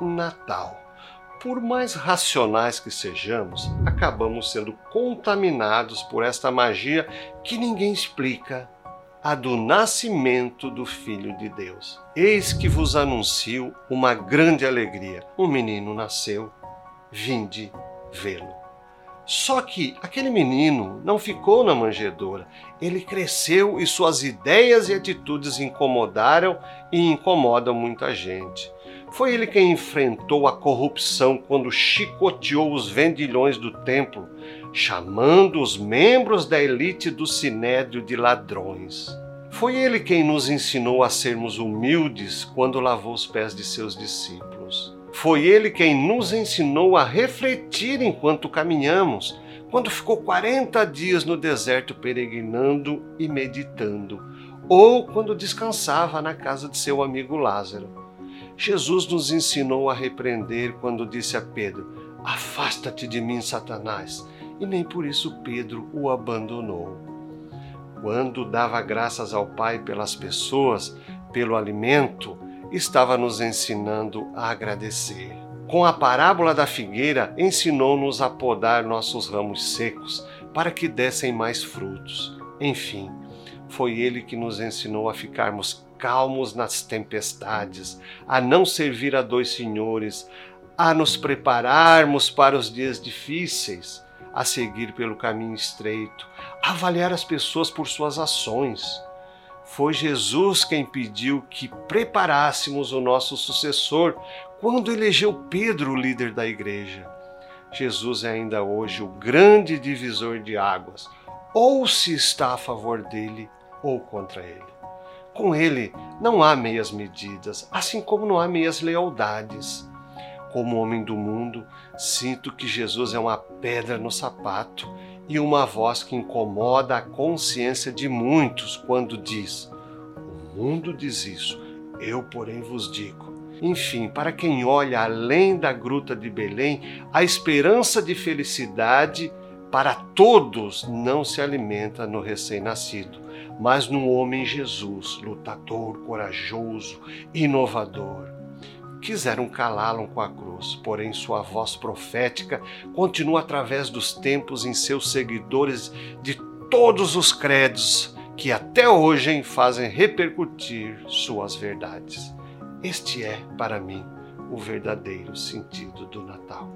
Natal. Por mais racionais que sejamos, acabamos sendo contaminados por esta magia que ninguém explica a do nascimento do Filho de Deus. Eis que vos anuncio uma grande alegria: um menino nasceu, vinde vê-lo. Só que aquele menino não ficou na manjedoura, ele cresceu e suas ideias e atitudes incomodaram e incomodam muita gente. Foi ele quem enfrentou a corrupção quando chicoteou os vendilhões do templo, chamando os membros da elite do sinédrio de ladrões. Foi ele quem nos ensinou a sermos humildes quando lavou os pés de seus discípulos. Foi ele quem nos ensinou a refletir enquanto caminhamos, quando ficou 40 dias no deserto peregrinando e meditando, ou quando descansava na casa de seu amigo Lázaro. Jesus nos ensinou a repreender quando disse a Pedro: Afasta-te de mim, Satanás. E nem por isso Pedro o abandonou. Quando dava graças ao Pai pelas pessoas, pelo alimento, estava nos ensinando a agradecer. Com a parábola da figueira, ensinou-nos a podar nossos ramos secos para que dessem mais frutos. Enfim, foi ele que nos ensinou a ficarmos calmos nas tempestades, a não servir a dois senhores, a nos prepararmos para os dias difíceis, a seguir pelo caminho estreito, a avaliar as pessoas por suas ações. Foi Jesus quem pediu que preparássemos o nosso sucessor quando elegeu Pedro líder da igreja. Jesus é ainda hoje o grande divisor de águas, ou se está a favor dele ou contra ele. Com ele não há meias medidas, assim como não há meias lealdades. Como homem do mundo, sinto que Jesus é uma pedra no sapato e uma voz que incomoda a consciência de muitos quando diz: O mundo diz isso, eu, porém, vos digo. Enfim, para quem olha além da gruta de Belém, a esperança de felicidade para todos não se alimenta no recém-nascido, mas no homem Jesus, lutador, corajoso, inovador. Quiseram calá-lo com a cruz, porém sua voz profética continua através dos tempos em seus seguidores de todos os credos que até hoje fazem repercutir suas verdades. Este é, para mim, o verdadeiro sentido do Natal.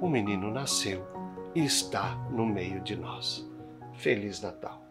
O menino nasceu está no meio de nós. Feliz Natal!